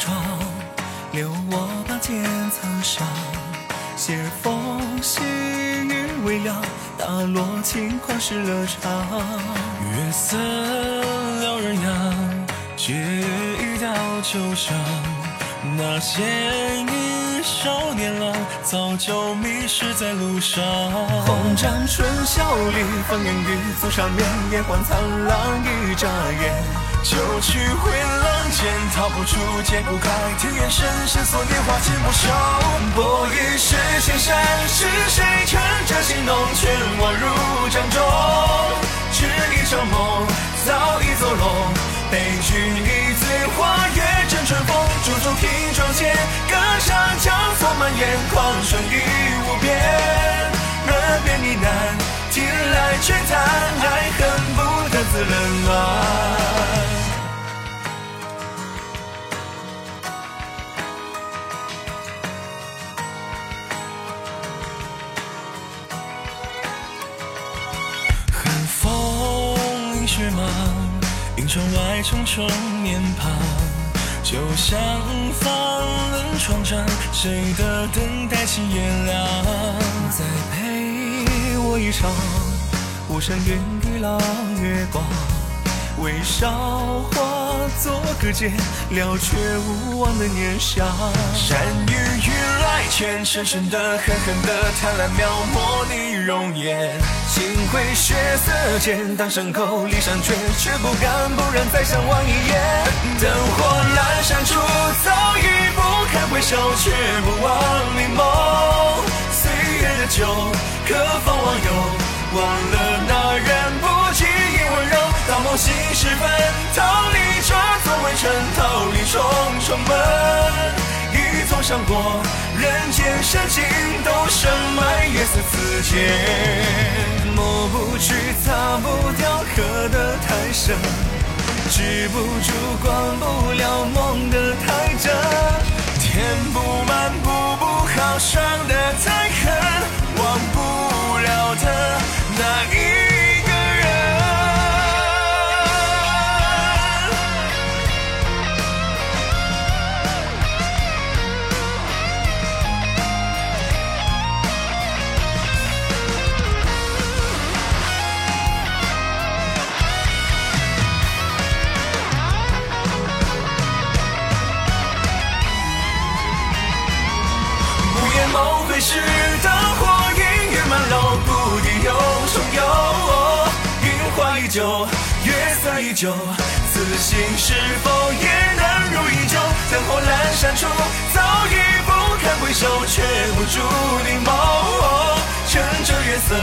窗留我把剑藏上，斜风细雨未了，打落轻狂湿了裳。月色撩人痒，借一道旧伤。那些年少年郎，早就迷失在路上。红帐春宵里，风烟雨足上面，烟花苍狼一眨眼，就去回廊间，逃不出，解不开，庭院深深锁年华尽不休。博弈是千山，是谁乘着心动，劝我入帐中？只一场梦，早已走拢，悲剧一醉，花月正春风。驻足听窗前，歌声交错蔓延，狂春雨无边，耳边呢喃，听来却叹，爱恨不得自冷暖。风映雪茫，映窗外重重面庞，就像放冷窗帐，谁的等待心也凉？再陪我一场巫山云雨老月光，为韶化作个剑，了却无望的念想。山雨欲来前，深深的、狠狠的、贪婪描摹你容颜。心灰血色间，当伤口离山绝，却不敢不忍再相望一眼。灯火阑珊处，早已不堪回首，却不忘你梦。岁月的酒，可否忘忧？忘了那人不及一温柔。到梦醒重重门。一纵闪过，人间深情都深埋，月色此间。抹不去，擦不掉，喝得太深，止不住，言梦回时，灯火阴雨满楼，故地又重游。云花依旧，月色依旧，此心是否也能如依旧？灯火阑珊处，早已不堪回首，却不住凝眸。趁着月色，